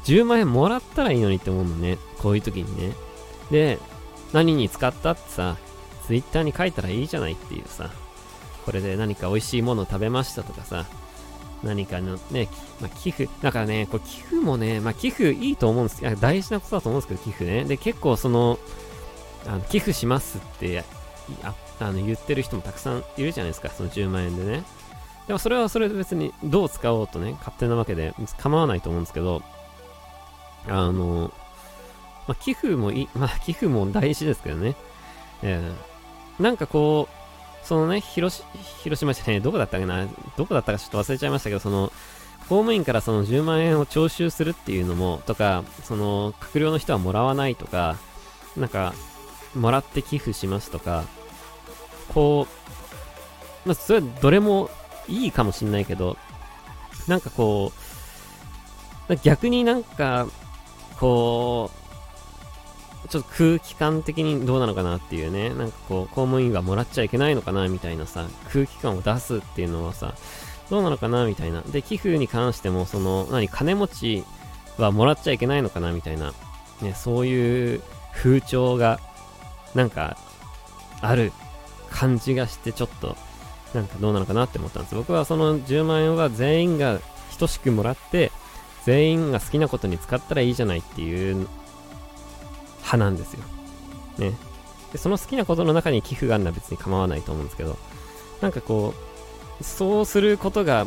10万円もらったらいいのにって思うのね。こういう時にね。で、何に使ったってさ、ツイッターに書いたらいいじゃないっていうさ、これで何か美味しいものを食べましたとかさ、何かのね、まあ、寄付、だからね、これ寄付もね、まあ、寄付いいと思うんですけど大事なことだと思うんですけど、寄付ね。で、結構その、あの寄付しますってああの言ってる人もたくさんいるじゃないですか、その10万円でね。でもそれはそれで別にどう使おうとね、勝手なわけで構わないと思うんですけど、あの、まあ、寄付もいい、まあ、寄付も大事ですけどね。えー、なんかこう、そのね、広島じゃねどこだったっけな、どこだったかちょっと忘れちゃいましたけど、その、公務員からその10万円を徴収するっていうのも、とか、その、閣僚の人はもらわないとか、なんか、もらって寄付しますとか、こう、まあ、それはどれもいいかもしんないけど、なんかこう、逆になんか、こう、ちょっと空気感的にどうなのかなっていうね、なんかこう、公務員はもらっちゃいけないのかなみたいなさ、空気感を出すっていうのはさ、どうなのかなみたいな。で、寄付に関しても、その、何、金持ちはもらっちゃいけないのかなみたいな、ね、そういう風潮が、なんか、ある感じがして、ちょっと、なんかどうなのかなって思ったんです。僕はその10万円は全員が等しくもらって、全員が好きなことに使ったらいいじゃないっていう派なんですよ。ね。で、その好きなことの中に寄付があるのは別に構わないと思うんですけど、なんかこう、そうすることが、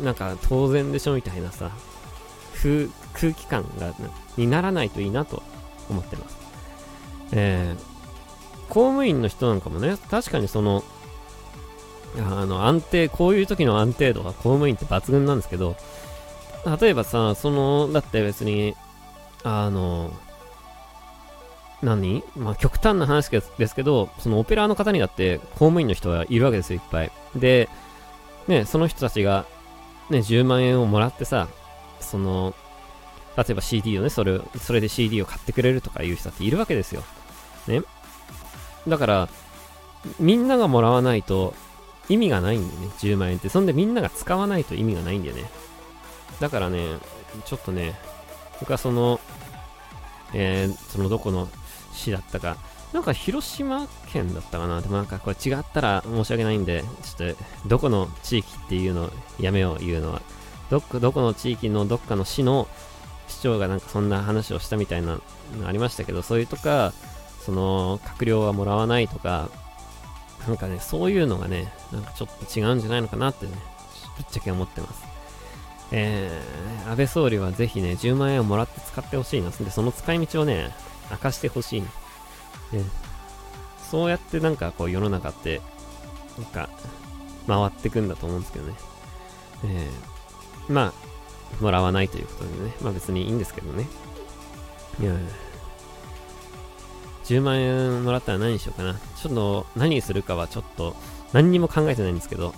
なんか当然でしょみたいなさ、空気感が、にならないといいなと思ってます。えー、公務員の人なんかもね、確かにその、あの、安定、こういう時の安定度が公務員って抜群なんですけど、例えばさ、その、だって別に、あの、何？まあ、極端な話ですけど、そのオペラの方にだって公務員の人はいるわけですよ、いっぱい。で、ね、その人たちが、ね、10万円をもらってさ、その、例えば CD をね、それ、それで CD を買ってくれるとかいう人だっているわけですよ。ね。だから、みんながもらわないと意味がないんでね、10万円って。そんでみんなが使わないと意味がないんだよね。だからね、ちょっとね、僕はその、えー、そのどこの市だったか、なんか広島県だったかな。でもなんかこれ違ったら申し訳ないんで、ちょっとどこの地域っていうのやめよう言うのは。どこ、どこの地域のどっかの市の市長がなんかそんな話をしたみたいなのありましたけど、そういうとか、その、閣僚はもらわないとか、なんかね、そういうのがね、なんかちょっと違うんじゃないのかなってね、ぶっちゃけ思ってます。えー、安倍総理はぜひね、10万円をもらって使ってほしいな。で、その使い道をね、明かしてほしい、ね。そうやってなんかこう世の中って、なんか、回ってくんだと思うんですけどね。えー、まあ、もらわないということでね。まあ別にいいんですけどね。いや、10万円もらったら何にしようかな。ちょっと何するかはちょっと何にも考えてないんですけど。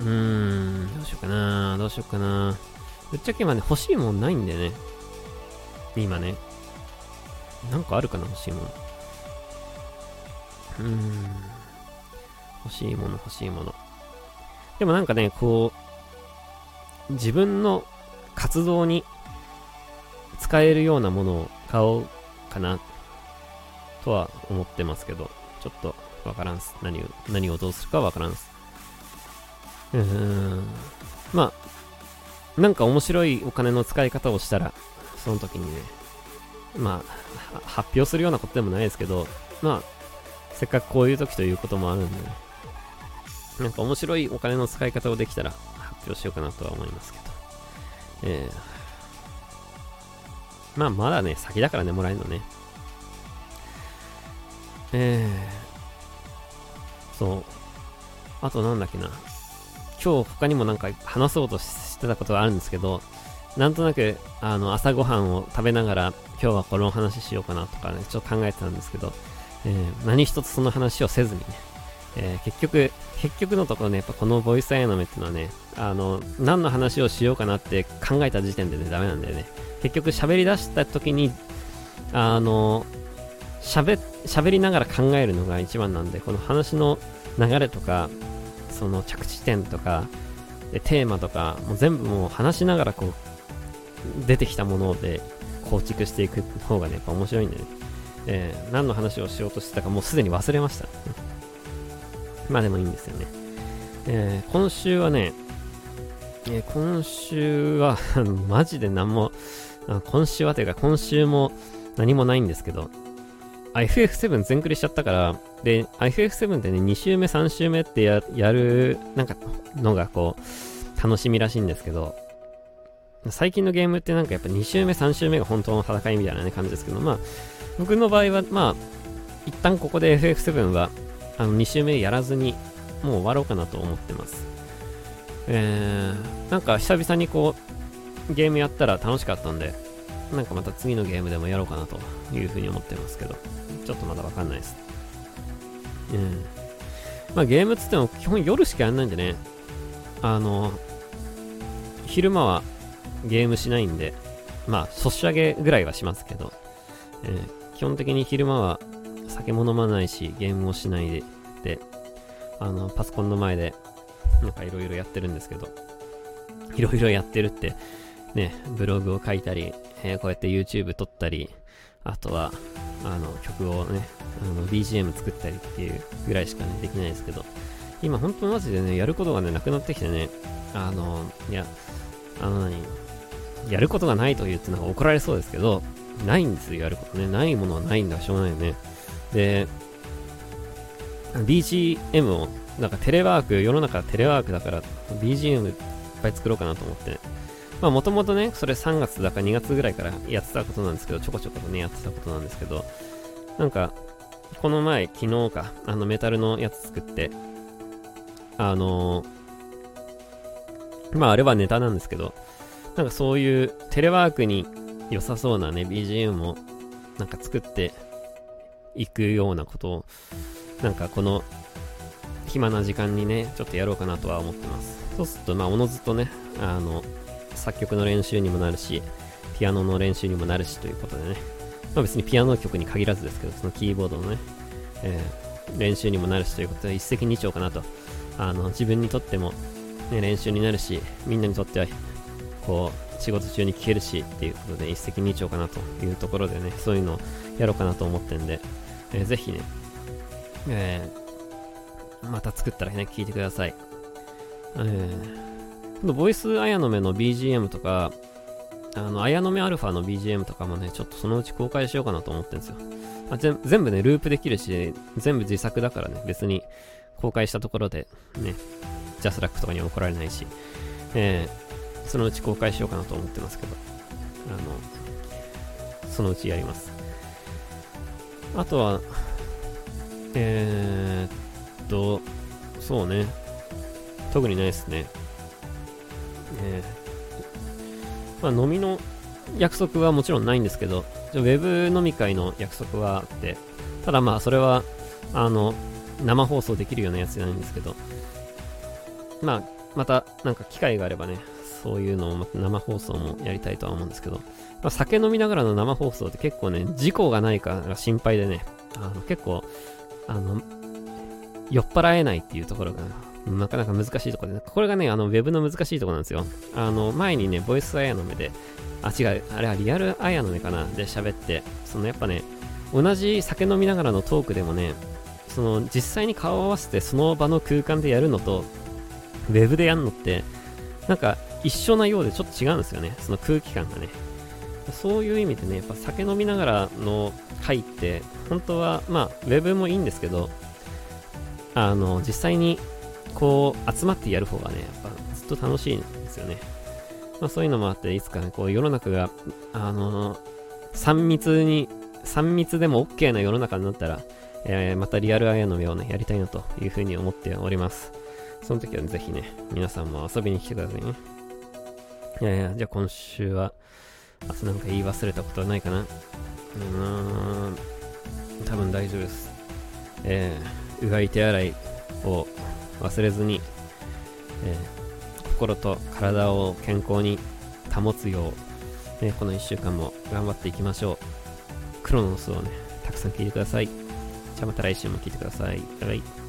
うーん、どうしようかな。どうしようかな。ぶっちゃけ今ね、欲しいもんないんでね。今ね。なんかあるかな、欲しいもの。うーん。欲しいもの、欲しいもの。でもなんかね、こう、自分の活動に使えるようなものを買おうかなとは思ってますけど、ちょっとわからんす。何を、何をどうするかわからんす。うーん。まあ、なんか面白いお金の使い方をしたら、その時にね、まあ、発表するようなことでもないですけど、まあ、せっかくこういう時ということもあるんで、なんか面白いお金の使い方をできたら発表しようかなとは思いますけど。えー、まあ、まだね、先だからね、もらえるのね。えー、そう。あとなんだっけな。今日他にもなんか話そうとしてたことがあるんですけど、なんとなく、あの、朝ごはんを食べながら、今日はこの話しようかなとかね、ちょっと考えてたんですけど、えー、何一つその話をせずにね、えー、結局、結局のところね、やっぱこのボイスアイノメっていうのはね、あの、何の話をしようかなって考えた時点でね、ダメなんだよね。結局喋り出した時に、あの、喋、喋りながら考えるのが一番なんで、この話の流れとか、その着地点とか、テーマとか、もう全部もう話しながらこう、出てきたもので構築していく方がね、やっぱ面白いんでね。えー、何の話をしようとしてたかもうすでに忘れました。まあでもいいんですよね。えー、今週はね、えー、今週は マジで何も、今週はというか今週も何もないんですけど、FF7 全クリしちゃったから、で、FF7 ってね、2周目、3周目ってややる、なんか、のがこう、楽しみらしいんですけど、最近のゲームってなんかやっぱ2周目、3周目が本当の戦いみたいな、ね、感じですけど、まあ、僕の場合は、まあ、一旦ここで FF7 は、あの、2周目やらずに、もう終わろうかなと思ってます。えー、なんか久々にこう、ゲームやったら楽しかったんで、なんかまた次のゲームでもやろうかなというふうに思ってますけど、ちょっとまだわかんないです。うん。まあゲームっつっても基本夜しかやんないんでね、あの、昼間はゲームしないんで、まあ、ソシャゲぐらいはしますけど、えー、基本的に昼間は酒も飲まないし、ゲームもしないで、で、あの、パソコンの前で、なんかいろいろやってるんですけど、いろいろやってるって、ね、ブログを書いたり、えー、こうやって YouTube 撮ったり、あとは、あの、曲をね、あの、BGM 作ったりっていうぐらいしかね、できないですけど、今本当マジでね、やることがね、なくなってきてね、あの、いや、あの何、やることがないと言ってなんか怒られそうですけど、ないんですよ、やることね。ないものはないんだ、しょうがないよね。で、BGM を、なんかテレワーク、世の中テレワークだから、BGM いっぱい作ろうかなと思って。まあもともとね、それ3月だか2月ぐらいからやってたことなんですけど、ちょこちょことね、やってたことなんですけど、なんか、この前、昨日か、あのメタルのやつ作って、あのー、まああれはネタなんですけど、なんかそういうテレワークに良さそうなね、BGM をなんか作っていくようなことを、なんかこの暇な時間にね、ちょっとやろうかなとは思ってます。そうすると、まあ、おのずとね、あの、作曲の練習にもなるし、ピアノの練習にもなるしということでね、まあ別にピアノ曲に限らずですけど、そのキーボードのね、えー、練習にもなるしということで、一石二鳥かなと。あの、自分にとっても、ね、練習になるし、みんなにとってはこう、仕事中に聞けるしっていうことで一石二鳥かなというところでね、そういうのをやろうかなと思ってんで、えー、ぜひね、えー、また作ったらね、聞いてください。えー、今度、ボイスアヤノメの BGM とか、あの、アヤノメアルファの BGM とかもね、ちょっとそのうち公開しようかなと思ってるんですよ。あ全部ね、ループできるし、全部自作だからね、別に公開したところで、ね、ジャスラックとかには怒られないし、えー、そのうち公開しようかなと思ってますけど、あの、そのうちやります。あとは、えー、っと、そうね。特にないですね。えー、まあ、飲みの約束はもちろんないんですけど、ウェブ飲み会の約束はあって、ただまあ、それは、あの、生放送できるようなやつじゃないんですけど、まあ、また、なんか機会があればね、そういうのを生放送もやりたいとは思うんですけど、まあ、酒飲みながらの生放送って結構ね、事故がないかが心配でね、あの結構、あの、酔っ払えないっていうところが、なかなか難しいところで、ね、これがね、あの、ウェブの難しいところなんですよ。あの、前にね、ボイスアヤの目で、あ、違う、あれはリアルアヤの目かな？で喋って、そのやっぱね、同じ酒飲みながらのトークでもね、その実際に顔を合わせてその場の空間でやるのと、ウェブでやるのって、なんか一緒なようでちょっと違うんですよね。その空気感がね。そういう意味でね、やっぱ酒飲みながらの回って、本当は、まあ、ウェブもいいんですけど、あの、実際に、こう、集まってやる方がね、やっぱずっと楽しいんですよね。まあ、そういうのもあって、いつかね、こう、世の中が、あの、3密に、3密でも OK な世の中になったら、えー、またリアルアイアンの目をね、やりたいなというふうに思っております。その時はぜひね、皆さんも遊びに来てくださいね。いやいや、じゃあ今週は、あとなんか言い忘れたことはないかなうーん、多分大丈夫です。えー、うがい手洗いを忘れずに、えー、心と体を健康に保つよう、ね、この1週間も頑張っていきましょう。クロノスをね、たくさん聞いてください。じゃあまた来週も聞いてください。バイバイ。